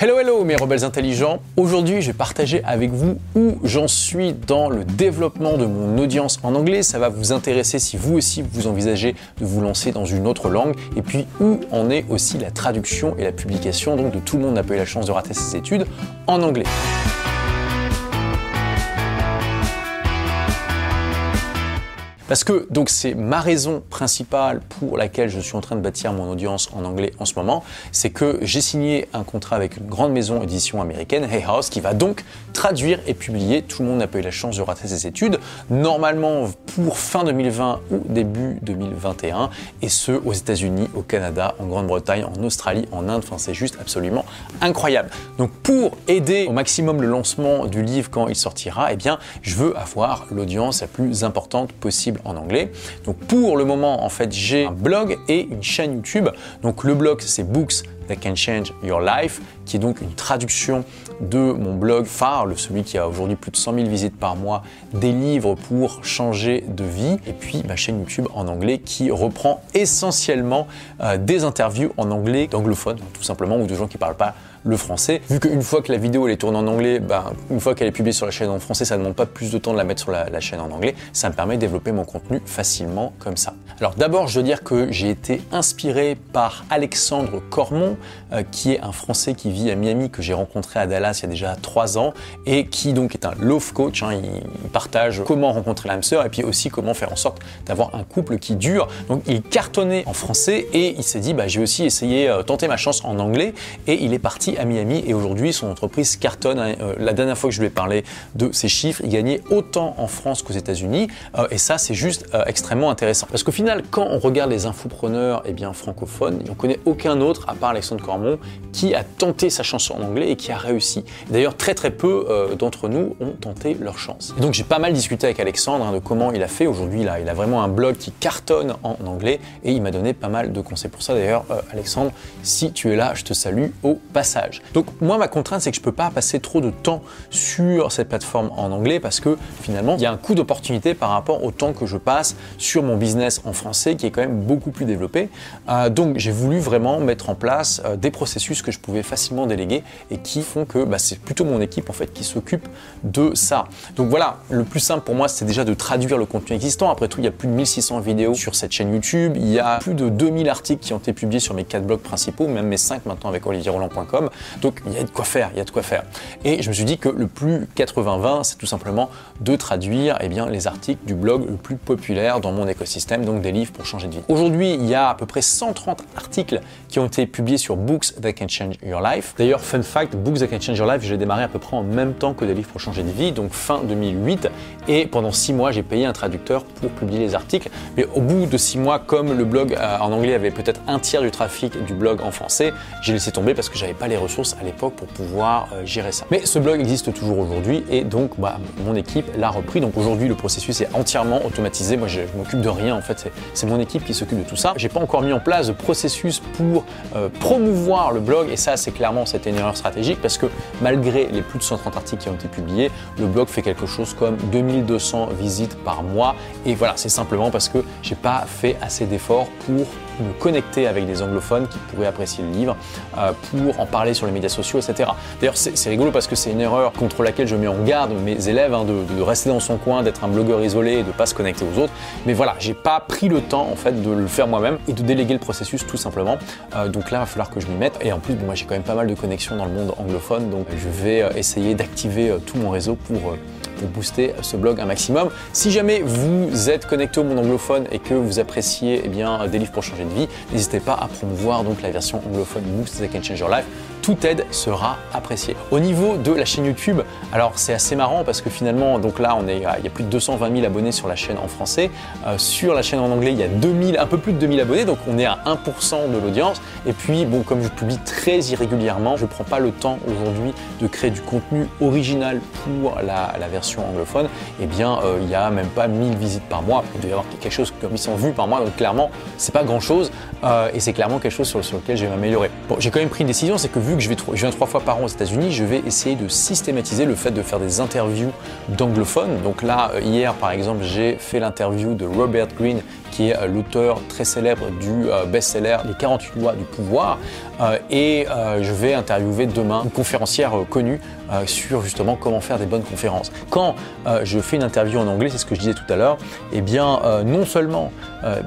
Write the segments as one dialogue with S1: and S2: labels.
S1: Hello hello mes rebelles intelligents, aujourd'hui je vais partager avec vous où j'en suis dans le développement de mon audience en anglais, ça va vous intéresser si vous aussi vous envisagez de vous lancer dans une autre langue. Et puis où en est aussi la traduction et la publication donc de tout le monde n'a pas eu la chance de rater ses études en anglais. Parce que donc c'est ma raison principale pour laquelle je suis en train de bâtir mon audience en anglais en ce moment, c'est que j'ai signé un contrat avec une grande maison édition américaine, Hay House, qui va donc traduire et publier. Tout le monde n'a pas eu la chance de rater ses études. Normalement pour fin 2020 ou début 2021, et ce aux États-Unis, au Canada, en Grande-Bretagne, en Australie, en Inde. Enfin, c'est juste absolument incroyable. Donc pour aider au maximum le lancement du livre quand il sortira, eh bien, je veux avoir l'audience la plus importante possible en anglais. Donc pour le moment, en fait, j'ai un blog et une chaîne YouTube. Donc le blog, c'est Books That Can Change Your Life, qui est donc une traduction de mon blog phare, celui qui a aujourd'hui plus de 100 000 visites par mois, des livres pour changer de vie, et puis ma chaîne YouTube en anglais qui reprend essentiellement euh, des interviews en anglais d'anglophones, tout simplement, ou de gens qui ne parlent pas le français. Vu qu'une fois que la vidéo est tournée en anglais, ben, une fois qu'elle est publiée sur la chaîne en français, ça ne demande pas plus de temps de la mettre sur la, chaîne en anglais. Ça me permet de développer mon contenu facilement comme ça. Alors d'abord, je veux dire que j'ai été inspiré par Alexandre Cormon, euh, qui est un Français qui vit à Miami, que j'ai rencontré à Dallas il y a déjà trois ans, et qui donc est un love coach. Hein. il, partage comment rencontrer l'âme sœur et puis aussi comment faire en sorte d'avoir un couple qui dure. Donc il cartonnait en français et il s'est dit, bah, j'ai aussi essayé, euh, tenter ma chance en anglais, et il est parti à Miami et aujourd'hui son entreprise cartonne. Hein. Euh, la dernière fois que je lui ai parlé de ses chiffres, il gagnait autant en France qu'aux États-Unis euh, et ça c'est juste extrêmement intéressant. Parce qu'au quand on regarde les infopreneurs eh bien, francophones, on connaît aucun autre à part Alexandre Cormon qui a tenté sa chance en anglais et qui a réussi. D'ailleurs, très très peu d'entre nous ont tenté leur chance. donc j'ai pas mal discuté avec Alexandre hein, de comment il a fait. Aujourd'hui, a, il a vraiment un blog qui cartonne en anglais et il m'a donné pas mal de conseils pour ça. D'ailleurs, Alexandre, si tu es là, je te salue au passage. Donc moi, ma contrainte, c'est que je peux pas passer trop de temps sur cette plateforme en anglais parce que finalement, il y a un coût d'opportunité par rapport au temps que je passe sur mon business en français qui est quand même beaucoup plus développé. Euh, donc j'ai voulu vraiment mettre en place euh, des processus que je pouvais facilement déléguer et qui font que bah, c'est plutôt mon équipe en fait qui s'occupe de ça. Donc voilà, le plus simple pour moi, c'est déjà de traduire le contenu existant. Après tout, il y a plus de 1600 vidéos sur cette chaîne YouTube. Il y a plus de 2000 articles qui ont été publiés sur mes quatre blogs principaux, même mes 5 maintenant avec olivierroland.com. Donc il y a de quoi faire, il y a de quoi faire. Et je me suis dit que le plus 80-20, c'est tout simplement de traduire eh bien, les articles du blog le plus populaire dans mon écosystème, donc des livres pour changer de vie. Aujourd'hui, il y a à peu près 130 articles qui ont été publiés sur Books That Can Change Your Life. D'ailleurs, fun fact, Books That Can Change Your Life, je l'ai démarré à peu près en même temps que des livres pour changer de vie, donc fin 2008. Et pendant 6 mois, j'ai payé un traducteur pour publier les articles. Mais au bout de 6 mois, comme le blog euh, en anglais avait peut-être un tiers du trafic du blog en français, j'ai laissé tomber parce que j'avais pas les ressources à l'époque pour pouvoir euh, gérer ça. Mais ce blog existe toujours aujourd'hui et donc bah, mon équipe l'a repris. Donc aujourd'hui, le processus est entièrement automatisé. Moi, je, ne m'occupe de rien en fait. C'est mon équipe qui s'occupe de tout ça. J'ai pas encore mis en place de processus pour euh, promouvoir le blog et ça, c'est clairement c'était une erreur stratégique parce que malgré les plus de 130 articles qui ont été publiés, le blog fait quelque chose comme 2200 visites par mois et voilà, c'est simplement parce que j'ai pas fait assez d'efforts pour me connecter avec des anglophones qui pourraient apprécier le livre, euh, pour en parler sur les médias sociaux, etc. D'ailleurs, c'est rigolo parce que c'est une erreur contre laquelle je mets en garde mes élèves, hein, de, rester dans son coin, d'être un blogueur isolé et de ne pas se connecter aux autres. Mais voilà, j'ai pas pris le temps en fait de le faire moi-même et de déléguer le processus tout simplement. Euh, donc là, il va falloir que je m'y mette. Et en plus, moi j'ai quand même pas mal de connexions dans le monde anglophone, donc je vais euh, essayer d'activer tout mon réseau pour pour booster ce blog un maximum. Si jamais vous êtes connecté au monde anglophone et que vous appréciez eh bien, des livres pour changer de vie, n'hésitez pas à promouvoir donc la version anglophone Boost That Can Change Your Life toute aide sera appréciée. Au niveau de la chaîne YouTube, alors c'est assez marrant parce que finalement, donc là, on est, il y a plus de 220 000 abonnés sur la chaîne en français. Euh, sur la chaîne en anglais, il y a 2000, un peu plus de 2000 abonnés, donc on est à 1% de l'audience. Et puis, bon, comme je publie très irrégulièrement, je ne prends pas le temps aujourd'hui de créer du contenu original pour la, version anglophone. Eh bien, euh, il y a même pas 1000 visites par mois. Il doit y avoir quelque chose comme 800 vues par mois, donc clairement, c'est pas grand chose. Euh, et c'est clairement quelque chose sur, sur lequel je vais m'améliorer. Bon, j'ai quand même pris une décision, c'est que vu je, viens trois fois par an aux États-Unis, je vais essayer de systématiser le fait de faire des interviews d'anglophones. Donc là, euh, hier par exemple, j'ai fait l'interview de Robert Greene, qui est l'auteur très célèbre du best-seller Les 48 lois du pouvoir. et je vais interviewer demain une conférencière connue sur justement comment faire des bonnes conférences. Quand je fais une interview en anglais, c'est ce que je disais tout à l'heure, eh bien non seulement,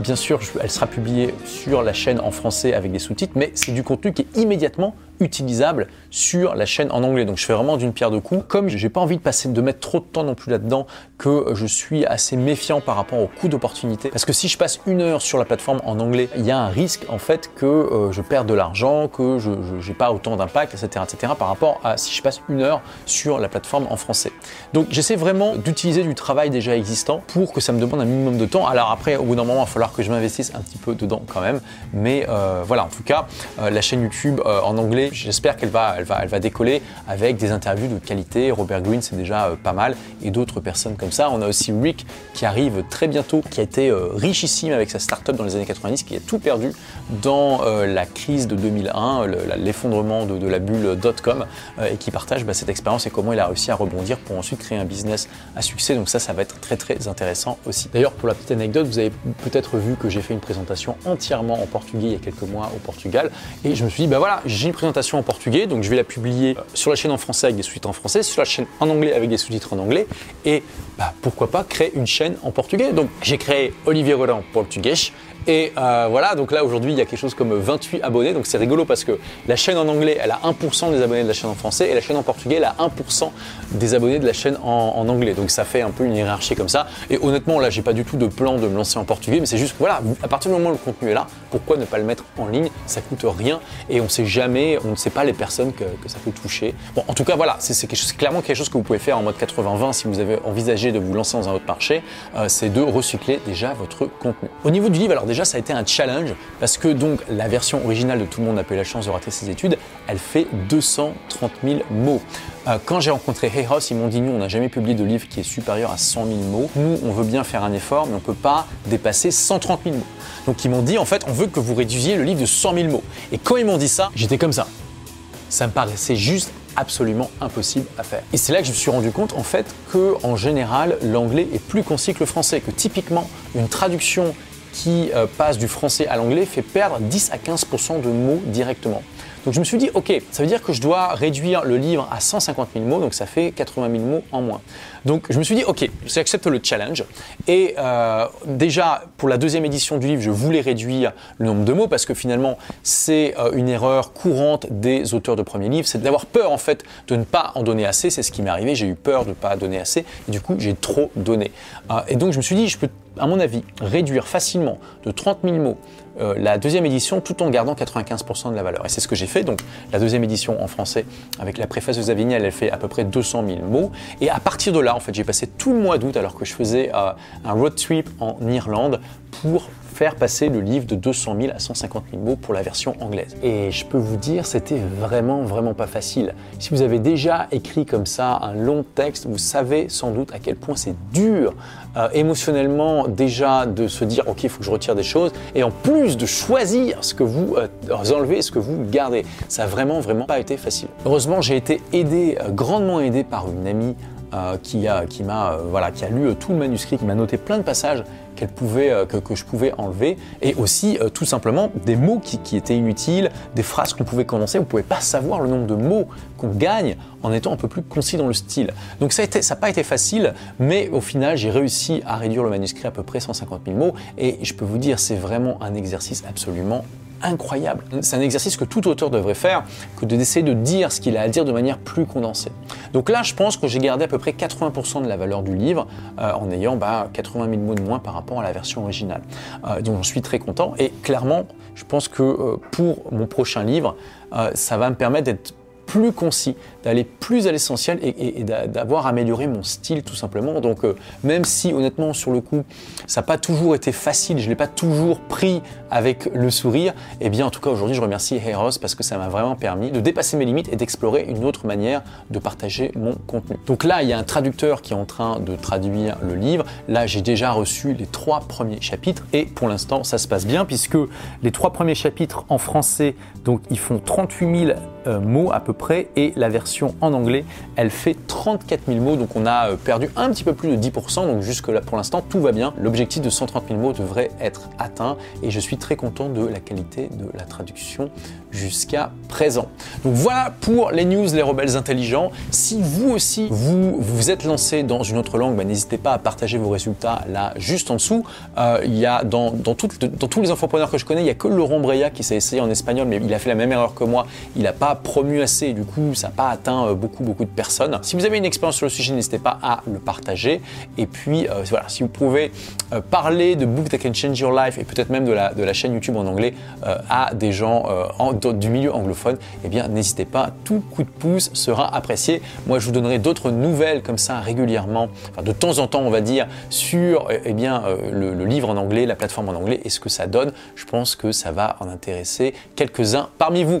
S1: bien sûr, elle sera publiée sur la chaîne en français avec des sous-titres, mais c'est du contenu qui est immédiatement utilisable sur la chaîne en anglais. Donc je fais vraiment d'une pierre deux coups. Comme j'ai pas envie de passer, de mettre trop de temps non plus là-dedans, que je suis assez méfiant par rapport au coût d'opportunité. Parce que si je passe une heure sur la plateforme en anglais, il y a un risque en fait que euh, je perde de l'argent, que je n'ai pas autant d'impact, etc., etc. par rapport à si je passe une heure sur la plateforme en français. Donc j'essaie vraiment d'utiliser du travail déjà existant pour que ça me demande un minimum de temps. Alors après, au bout d'un moment, il va falloir que je m'investisse un petit peu dedans quand même. Mais euh, voilà, en tout cas, euh, la chaîne YouTube en anglais J'espère qu'elle va, elle va, elle va décoller avec des interviews de qualité. Robert Greene, c'est déjà pas mal, et d'autres personnes comme ça. On a aussi Rick qui arrive très bientôt, qui a été euh, avec sa startup dans les années 90, qui a tout perdu dans euh, la crise de 2001, l'effondrement de, la bulle dot-com, et qui partage bah, cette expérience et comment il a réussi à rebondir pour ensuite créer un business à succès. Donc ça, ça va être très très intéressant aussi. D'ailleurs, pour la petite anecdote, vous avez peut-être vu que j'ai fait une présentation entièrement en portugais il y a quelques mois au Portugal, et je me suis dit, bah voilà, j'ai une présentation en portugais, donc je vais la publier sur la chaîne en français avec des sous-titres en français, sur la chaîne en anglais avec des sous-titres en anglais, et bah, pourquoi pas créer une chaîne en portugais? Donc j'ai créé Olivier Roland Portugais, et euh, voilà, donc là aujourd'hui il y a quelque chose comme 28 abonnés, donc c'est rigolo parce que la chaîne en anglais elle a 1% des abonnés de la chaîne en français et la chaîne en portugais elle a 1% des abonnés de la chaîne en, anglais. Donc ça fait un peu une hiérarchie comme ça. Et honnêtement là j'ai pas du tout de plan de me lancer en portugais, mais c'est juste voilà, à partir du moment où le contenu est là, pourquoi ne pas le mettre en ligne? Ça coûte rien et on sait jamais, on ne sait pas les personnes que, ça peut toucher. Bon, en tout cas voilà, c'est clairement quelque chose que vous pouvez faire en mode 80-20 si vous avez envisagé de vous lancer dans un autre marché, euh, c'est de recycler déjà votre contenu. Au niveau du livre, alors déjà ça a été un challenge parce que donc la version originale de Tout le monde n'a pas eu la chance de rater ses études, elle fait 230 000 mots. Euh, quand j'ai rencontré Hey House, ils m'ont dit nous on n'a jamais publié de livre qui est supérieur à 100 000 mots. Nous on veut bien faire un effort mais on ne peut pas dépasser 130 000 mots. Donc ils m'ont dit en fait on veut que vous réduisiez le livre de 100 000 mots. Et quand ils m'ont dit ça, j'étais comme ça. Ça me paraissait juste absolument impossible à faire. Et c'est là que je me suis rendu compte en fait que en général l'anglais est plus concis que le français, que typiquement une traduction qui euh, passe du français à l'anglais fait perdre 10 à 15% de mots directement. Donc je me suis dit, ok, ça veut dire que je dois réduire le livre à 150 000 mots, donc ça fait 80 000 mots en moins. Donc je me suis dit, ok, j'accepte le challenge. Et euh, déjà, pour la deuxième édition du livre, je voulais réduire le nombre de mots parce que finalement, c'est euh, une erreur courante des auteurs de premiers livres, c'est d'avoir peur en fait de ne pas en donner assez. C'est ce qui m'est arrivé, j'ai eu peur de ne pas donner assez et du coup, j'ai trop donné. et donc je me suis dit, je peux à mon avis, réduire facilement de 30 000 mots euh, la deuxième édition tout en gardant 95% de la valeur. Et c'est ce que j'ai fait. Donc la deuxième édition en français avec la préface de Zavignel, elle fait à peu près 200 000 mots. Et à partir de là, en fait, j'ai passé tout le mois d'août alors que je faisais euh, un road trip en Irlande pour passer le livre de 200 000 à 150 000 mots pour la version anglaise. Et je peux vous dire, c'était vraiment, vraiment pas facile. Si vous avez déjà écrit comme ça un long texte, vous savez sans doute à quel point c'est dur euh, émotionnellement déjà de se dire, ok, il faut que je retire des choses, et en plus de choisir ce que vous euh, enlevez ce que vous gardez. Ça a vraiment, vraiment pas été facile. Heureusement, j'ai été aidé, euh, grandement aidé par une amie qui a, qui m'a, voilà, qui a lu tout le manuscrit, qui m'a noté plein de passages euh, que, je pouvais enlever, et aussi euh, tout simplement des mots qui, étaient inutiles, des phrases qu'on pouvait condenser. On ne pouvait pas savoir le nombre de mots qu'on gagne en étant un peu plus concis dans le style. Donc ça n'a pas été facile, mais au final j'ai réussi à réduire le manuscrit à peu près 150 000 mots, et je peux vous dire c'est vraiment un exercice absolument incroyable. C'est un exercice que tout auteur devrait faire, que d'essayer de dire ce qu'il a à dire de manière plus condensée. Donc là, je pense que j'ai gardé à peu près 80% de la valeur du livre euh, en ayant bah, 80 000 mots de moins par rapport à la version originale. Euh, donc j'en suis très content et clairement, je pense que euh, pour mon prochain livre, ça va me permettre d'être plus concis, d'aller plus à l'essentiel et, d'avoir amélioré mon style tout simplement. Donc euh, même si honnêtement sur le coup ça n'a pas toujours été facile, je ne l'ai pas toujours pris avec le sourire, et eh bien en tout cas aujourd'hui je remercie Heros parce que ça m'a vraiment permis de dépasser mes limites et d'explorer une autre manière de partager mon contenu. Donc là il y a un traducteur qui est en train de traduire le livre. Là j'ai déjà reçu les trois premiers chapitres et pour l'instant ça se passe bien puisque les trois premiers chapitres en français donc ils font 38 000 euh, mots à peu près et la version en anglais, elle fait 34 000 mots. Donc on a euh, perdu un petit peu plus de 10%. Donc jusque là pour l'instant tout va bien. L'objectif de 130 000 mots devrait être atteint et je suis très content de la qualité de la traduction jusqu'à présent. Donc voilà pour les news, les rebelles intelligents. Si vous aussi vous vous êtes lancé dans une autre langue, bah, n'hésitez pas à partager vos résultats là juste en dessous. Euh, il y a dans, dans, dans, tous les entrepreneurs que je connais, il n'y a que Laurent Breya qui s'est essayé en espagnol, mais il a fait la même erreur que moi. Il n'a pas promu assez, du coup ça n'a pas atteint euh, beaucoup beaucoup de personnes. Si vous avez une expérience sur le sujet, n'hésitez pas à le partager. Et puis euh, voilà, si vous pouvez parler de Book That Can Change Your Life et peut-être même de la, de la chaîne YouTube en anglais à des gens en, du milieu anglophone, eh bien n'hésitez pas, tout coup de pouce sera apprécié. Moi je vous donnerai d'autres nouvelles comme ça régulièrement, de temps en temps on va dire, sur eh bien, euh, le, livre en anglais, la plateforme en anglais et ce que ça donne. Je pense que ça va en intéresser quelques-uns parmi vous.